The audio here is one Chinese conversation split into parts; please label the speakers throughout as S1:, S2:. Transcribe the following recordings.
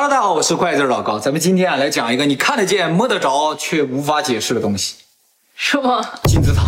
S1: 哈喽大家好，我是怪字老高，咱们今天啊来讲一个你看得见摸得着却无法解释的东西。
S2: 是吗？——
S1: 金字塔。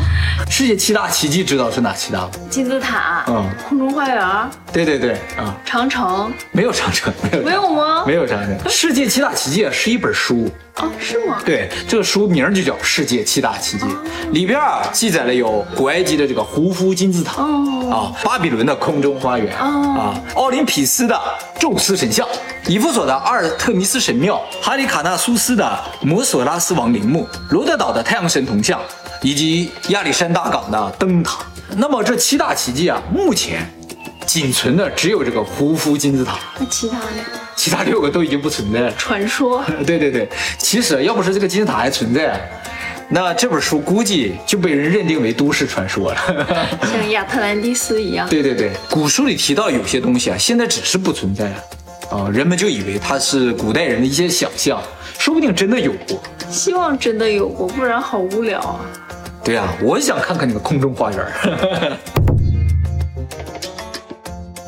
S1: 世界七大奇迹知道是哪七大吗？
S2: 金字塔，
S1: 嗯
S2: 空中花园，
S1: 对对对啊，
S2: 长城，
S1: 没有长城，没有
S2: 没有吗？
S1: 没有长城。世界七大奇迹啊是一本书，
S2: 哦，是吗？
S1: 对，这个书名就叫《世界七大奇迹》，里边啊记载了有古埃及的这个胡夫金字塔，
S2: 哦
S1: 啊，巴比伦的空中花园，
S2: 哦
S1: 啊，奥林匹斯的宙斯神像，以弗所的阿尔特弥斯神庙，哈里卡纳苏斯的摩索拉斯王陵墓，罗德岛的太阳神铜像，以及亚历山大港的灯塔。那么这七大奇迹啊，目前仅存的只有这个胡夫金字塔，
S2: 那其他呢
S1: 其他六个都已经不存在了。
S2: 传说，
S1: 对对对，其实要不是这个金字塔还存在，那这本书估计就被人认定为都市传说了。
S2: 像亚特兰蒂斯一样。
S1: 对对对，古书里提到有些东西啊，现在只是不存在了，啊、人们就以为它是古代人的一些想象，说不定真的有过。
S2: 希望真的有过，不然好无聊啊。
S1: 对啊，我想看看那个空中花园。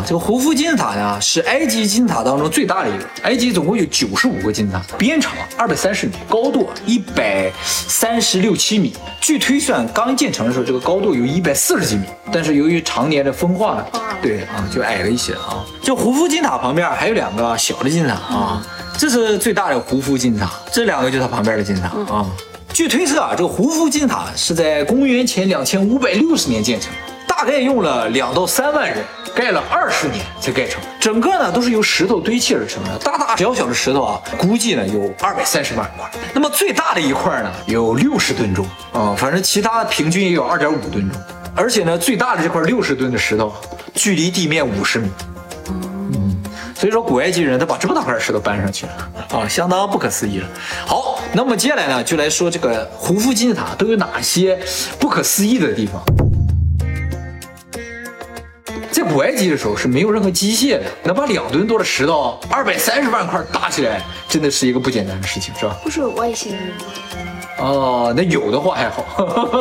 S1: 这个胡夫金字塔呢，是埃及金字塔当中最大的一个。埃及总共有九十五个金字塔，边长二百三十米，高度一百三十六七米。据推算，刚建成的时候，这个高度有一百四十几米，但是由于常年的风化呢，对啊，就矮了一些啊。这胡夫金字塔旁边还有两个小的金字塔啊，这是最大的胡夫金字塔，这两个就是它旁边的金字塔啊。据推测啊，这个胡夫金塔是在公元前两千五百六十年建成，大概用了两到三万人，盖了二十年才盖成。整个呢都是由石头堆砌而成的，大大小小的石头啊，估计呢有二百三十万块。那么最大的一块呢有六十吨重啊、反正其他平均也有二点五吨重。而且呢，最大的这块六十吨的石头，距离地面五十米。嗯所以说，古埃及人他把这么大块石头搬上去了啊，相当不可思议了。好，那么接下来呢，就来说这个胡夫金字塔都有哪些不可思议的地方。在古埃及的时候是没有任何机械的，能把两吨多的石头二百三十万块搭起来，真的是一个不简单的事情，是吧？
S2: 不是外星人吗？
S1: 哦，那有的话还好。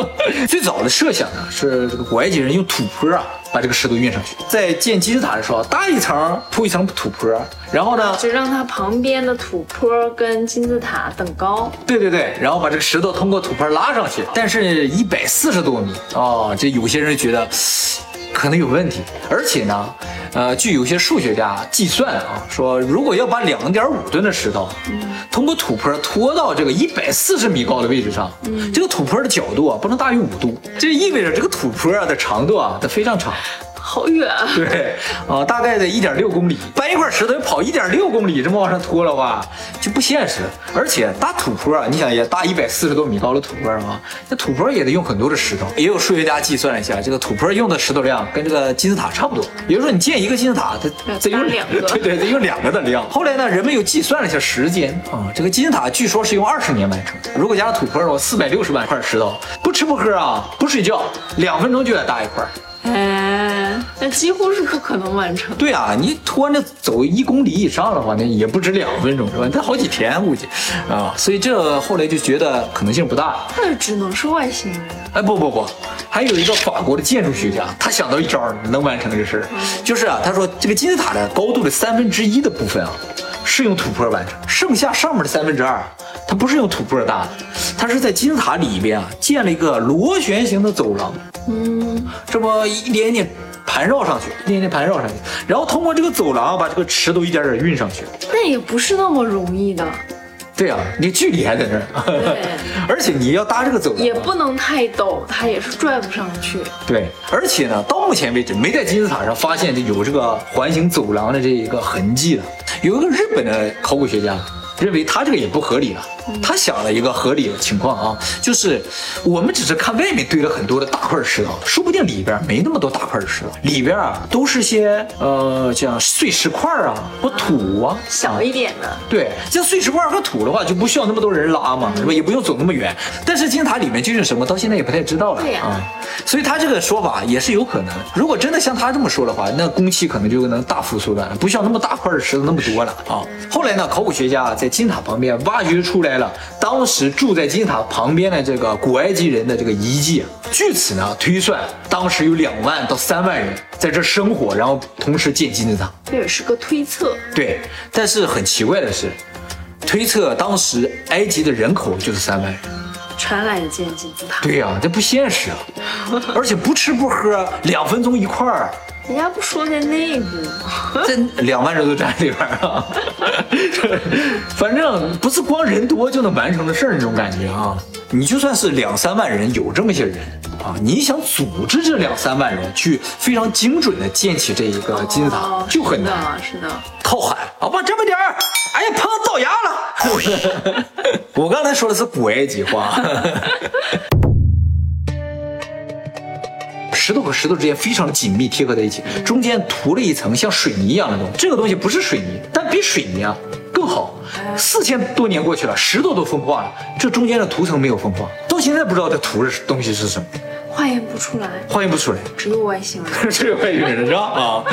S1: 最早的设想呢是这个古埃及人用土坡啊把这个石头运上去，在建金字塔的时候搭一层铺一层土坡，然后呢，
S2: 就让它旁边的土坡跟金字塔等高。
S1: 对对对，然后把这个石头通过土坡拉上去，但是一百四十多米哦，这有些人觉得可能有问题，而且呢，呃，据有些数学家计算啊，说如果要把两点五吨的石头通过土坡拖到这个一百四十米高的位置上，这个土坡的角度啊不能大于五度，这意味着这个土坡啊的长度啊它非常长。
S2: 好远啊！
S1: 对，啊、大概得一点六公里，搬一块石头要跑一点六公里，这么往上拖的话就不现实。而且搭土坡啊，你想也搭一百四十多米高的土坡啊，那土坡也得用很多的石头。也有数学家计算了一下，这个土坡用的石头量跟这个金字塔差不多。也就是说，你建一个金字塔，它得用
S2: 两个
S1: 对对，得用两个的量。后来呢，人们又计算了一下时间啊，这个金字塔据说是用二十年完成的。如果加上土坡的话，四百六十万块石头，不吃不喝啊，不睡觉，两分钟就得搭一块。
S2: 几乎是不可能完成。
S1: 对啊，你拖着走一公里以上的话，那也不止两分钟是吧？它好几天估计啊，所以这后来就觉得可能性不大。
S2: 那只能是外星人。
S1: 哎，不不不，还有一个法国的建筑学家，他想到一招能完成这事儿，就是啊，他说这个金字塔的高度的三分之一的部分啊，是用土坡完成，剩下上面的三分之二，它不是用土坡搭的，它是在金字塔里边啊建了一个螺旋形的走廊。
S2: 嗯，
S1: 这么一点点盘绕上去，一点点盘绕上去，然后通过这个走廊把这个石都一点点运上去。
S2: 那也不是那么容易的，
S1: 对啊，你距离还在那儿，
S2: 对
S1: 而且你要搭这个走廊，
S2: 也不能太陡，它也是拽不上去。
S1: 对，而且呢，到目前为止没在金字塔上发现有这个环形走廊的这一个痕迹的。有一个日本的考古学家认为他这个也不合理了，他想了一个合理的情况啊，就是我们只是看外面堆了很多的大块石头，说不定里边没那么多大块石头，里边啊都是些呃像碎石块啊或土啊，
S2: 小一点的，
S1: 对，像碎石块和土的话，就不需要那么多人拉嘛，是吧？也不用走那么远。但是金字塔里面究竟什么，到现在也不太知道了
S2: 对呀
S1: 啊。所以他这个说法也是有可能。如果真的像他这么说的话，那工期可能就能大幅缩短了，不需要那么大块的石头那么多了啊。后来呢，考古学家在金字塔旁边挖掘出来来了当时住在金字塔旁边的这个古埃及人的这个遗迹啊。据此呢推算，当时有两万到三万人在这生活，然后同时建金字塔。
S2: 这也是个推测。
S1: 对，但是很奇怪的是，推测当时埃及的人口就是三万人。
S2: 传来的建金字塔。
S1: 对呀、这不现实啊！而且不吃不喝，两分钟一块儿，
S2: 人家不说在内部吗？
S1: 这两万人都站里边儿啊。反正不是光人多就能完成的事儿，那种感觉啊。你就算是两三万人，有这么些人啊，你想组织这两三万人去非常精准的建起这一个金字塔，
S2: 哦
S1: 就很难。
S2: 是的，是的。
S1: 靠喊，好吧，这么点儿，哎呀，碰到牙了。我刚才说的是古埃及话。石头和石头之间非常紧密贴合在一起，中间涂了一层像水泥一样的东西。这个东西不是水泥，但比水泥啊更好。四千多年过去了，石头都风化了，这中间的涂层没有风化，到现在不知道这涂的东西是什么，
S2: 化验不出来，
S1: 化验不出来。
S2: 只有外星人。
S1: 只有外星人是吧？啊。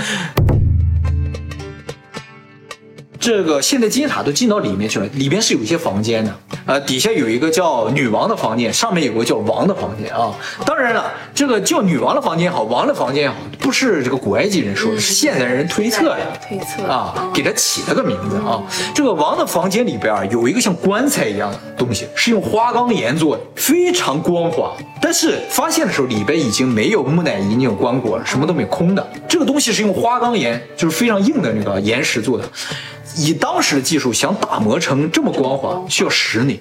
S1: 这个现在金字塔都进到里面去了，里面是有一些房间的，呃，底下有一个叫女王的房间，上面有个叫王的房间啊。当然了，这个叫女王的房间也好，王的房间也好，不是这个古埃及人说的，是现代人推测的。
S2: 推测
S1: 啊，给它起了个名字啊。这个王的房间里边啊，有一个像棺材一样的东西，是用花岗岩做的，非常光滑。但是发现的时候，里边已经没有木乃伊那种棺椁了，什么都没有，空的。这个东西是用花岗岩，就是非常硬的那个岩石做的。以当时的技术，想打磨成这么光滑，需要十年。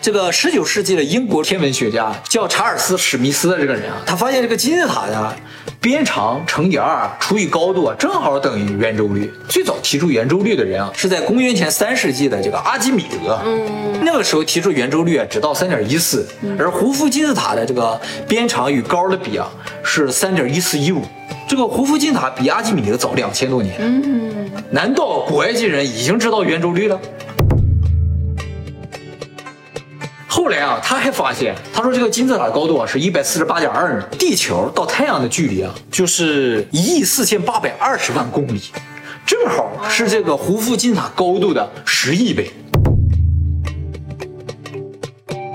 S1: 这个十九世纪的英国天文学家叫查尔斯·史密斯的这个人啊，他发现这个金字塔的边长乘以二除以高度啊，正好等于圆周率。最早提出圆周率的人啊，是在公元前三世纪的这个阿基米德。嗯，那个时候提出圆周率啊，只到三点一四，而胡夫金字塔的这个边长与高的比啊，是三点一四一五。这个胡夫金字塔比阿基米德早两千多年。难道古埃及人已经知道圆周率了？后来啊，他还发现，他说这个金字塔的高度啊是一百四十八点二米，地球到太阳的距离啊就是一亿四千八百二十万公里，正好是这个胡夫金字塔高度的十亿倍。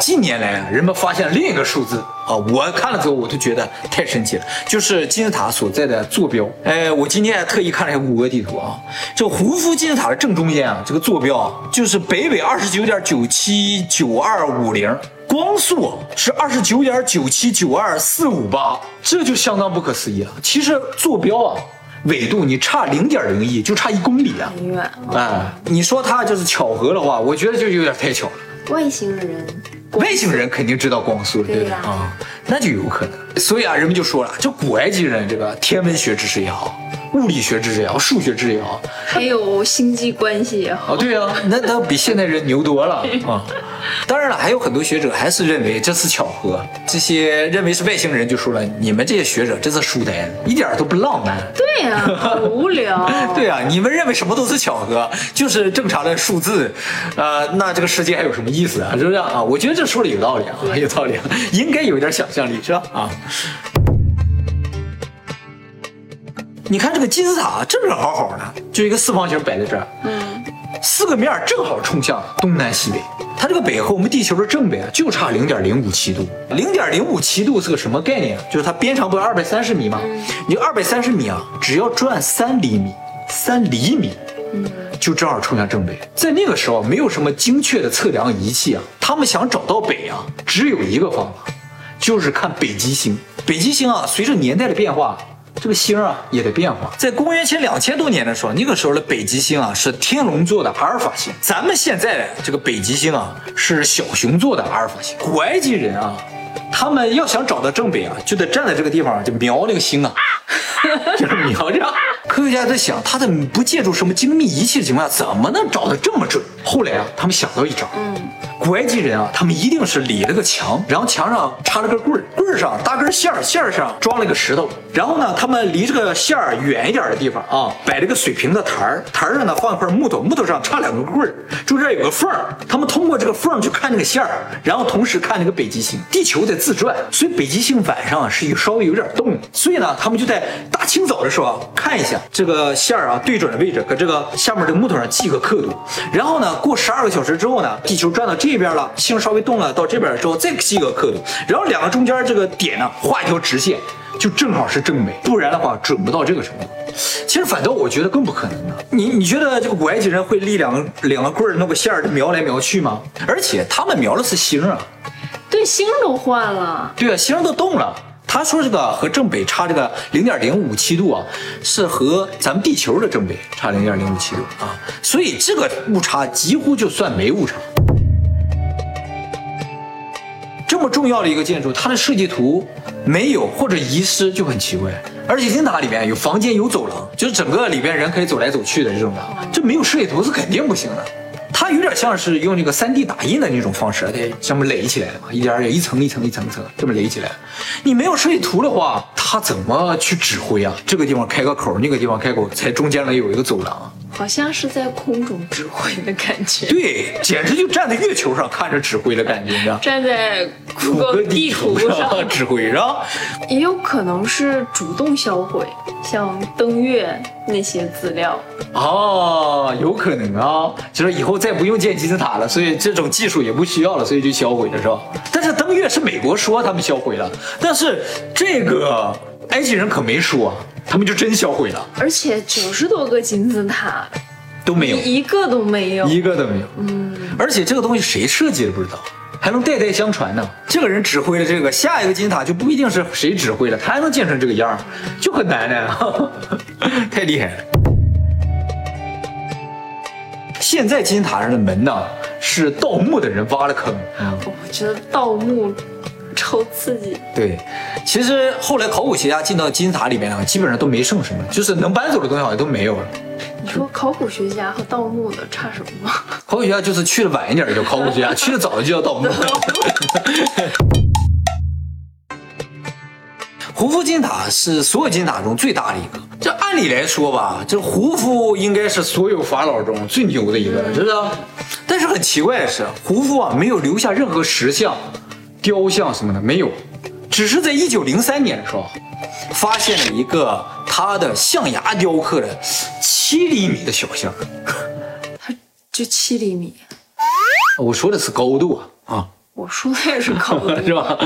S1: 近年来啊，人们发现了另一个数字啊，我看了之后我都觉得太神奇了，就是金字塔所在的坐标。哎，我今天还特意看了一下谷歌地图啊，这胡夫金字塔的正中间啊，这个坐标啊，就是北纬二十九点九七九二五零，光速啊是二十九点九七九二四五八，这就相当不可思议了。其实坐标啊，纬度你差零点零一，就差一公里啊。
S2: 很远，
S1: 哎，你说它就是巧合的话，我觉得就有点太巧了。
S2: 外星人，
S1: 外星人肯定知道光速，对
S2: 对呀
S1: 不对啊？那就有可能。所以啊，人们就说了，就古埃及人这个天文学知识也好，物理学知识也好，数学知识也好，
S2: 还有星际关系也好，
S1: 哦，对啊，那那比现代人牛多了 啊！当然了，还有很多学者还是认为这是巧合。这些认为是外星人就说了，你们这些学者真是书呆子，一点都不浪漫。
S2: 对呀、好无聊。
S1: 对啊，你们认为什么都是巧合，就是正常的数字，呃，那这个世界还有什么意思啊？是不是啊？我觉得这说的有道理啊，有道理啊，应该有一点想象力，是吧？啊。你看这个金字塔正正好好的，就一个四方形摆在这儿，
S2: 嗯，
S1: 四个面正好冲向东南西北。它这个北和我们地球的正北啊，就差零点零五七度。零点零五七度是个什么概念啊？就是它边长不是二百三十米吗？你二百三十米啊，只要转三厘米，三厘米，就正好冲向正北。在那个时候，没有什么精确的测量仪器啊，他们想找到北啊，只有一个方法，就是看北极星。北极星啊，随着年代的变化。这个星啊也得变化，在公元前两千多年的时候，那个时候的北极星啊是天龙座的阿尔法星，咱们现在的这个北极星啊是小熊座的阿尔法星。古埃及人啊，他们要想找到正北啊，就得站在这个地方就瞄那个星啊，就是瞄着。科学家在想，他在不借助什么精密仪器的情况下，怎么能找得这么准？后来啊，他们想到一招，
S2: 嗯，
S1: 古埃及人啊，他们一定是立了个墙，然后墙上插了根棍儿，棍儿上搭根线儿，线儿上装了个石头，然后呢，他们离这个线儿远一点的地方啊，摆了个水平的台儿，台儿上呢放一块木头，木头上插两个棍儿，中间有个缝儿，他们通过这个缝儿去看那个线儿，然后同时看那个北极星。地球在自转，所以北极星晚上啊是有稍微有点动，所以呢，他们就在大清早的时候啊看一下这个线儿啊对准的位置，搁这个下面这个木头上记个刻度，然后呢，过十二个小时之后呢，地球转到这边了，星稍微动了到这边之后再记个刻度，然后两个中间这个点呢画一条直线，就正好是正北，不然的话准不到这个程度。其实反倒我觉得更不可能呢。你你觉得这个古埃及人会立两个两个棍儿弄个线儿描来描去吗？而且他们描的是星啊。
S2: 对，星都换了。
S1: 对啊，星都动了。他说这个和正北差这个零点零五七度啊，是和咱们地球的正北差零点零五七度啊，所以这个误差几乎就算没误差。这么重要的一个建筑，它的设计图没有或者遗失就很奇怪。而且金字塔里面有房间有走廊，就是整个里边人可以走来走去的这种的，这没有设计图是肯定不行的。它有点像是用那个 3D 打印的那种方式，它上面垒起来的嘛，一点点一层一层一层一层这么垒起来。你没有设计图的话，它怎么去指挥啊？这个地方开个口，那个地方开口，才中间呢有一个走廊。
S2: 好像是在空中指挥的感觉。
S1: 对，简直就站在月球上看着指挥的感觉，你知道？
S2: 站在谷歌地图上
S1: 指挥，是吧
S2: 也有可能是主动销毁，像登月那些资料。
S1: 哦，有可能啊，就是以后再不用建金字塔了，所以这种技术也不需要了，所以就销毁了，是吧？但是登月是美国说他们销毁了，但是这个埃及人可没说。他们就真销毁了，
S2: 而且九十多个金字塔
S1: 都没有，
S2: 一个都没有，
S1: 一个都没有。嗯，而且这个东西谁设计的不知道，还能代代相传呢。这个人指挥了这个，下一个金字塔就不一定是谁指挥了，他还能建成这个样就很难呢，太厉害了。现在金字塔上的门呢，是盗墓的人挖了坑。
S2: 我觉得盗墓。超刺激！
S1: 对，其实后来考古学家进到金字塔里面啊，基本上都没剩什么，就是能搬走的东西好像都没有了。
S2: 你说考古学家和盗墓的差什么吗？
S1: 考古学家就是去的晚一点叫考古学家，去的早的就叫盗墓。胡夫金字塔是所有金字塔中最大的一个。这按理来说吧，这胡夫应该是所有法老中最牛的一个是不是但是很奇怪的是，胡夫啊没有留下任何石像。雕像什么的没有，只是在一九零三年的时候，发现了一个他的象牙雕刻的七厘米的小象，
S2: 它就七厘米。
S1: 我说的是高度啊啊，
S2: 我说的也是高度
S1: 是吧？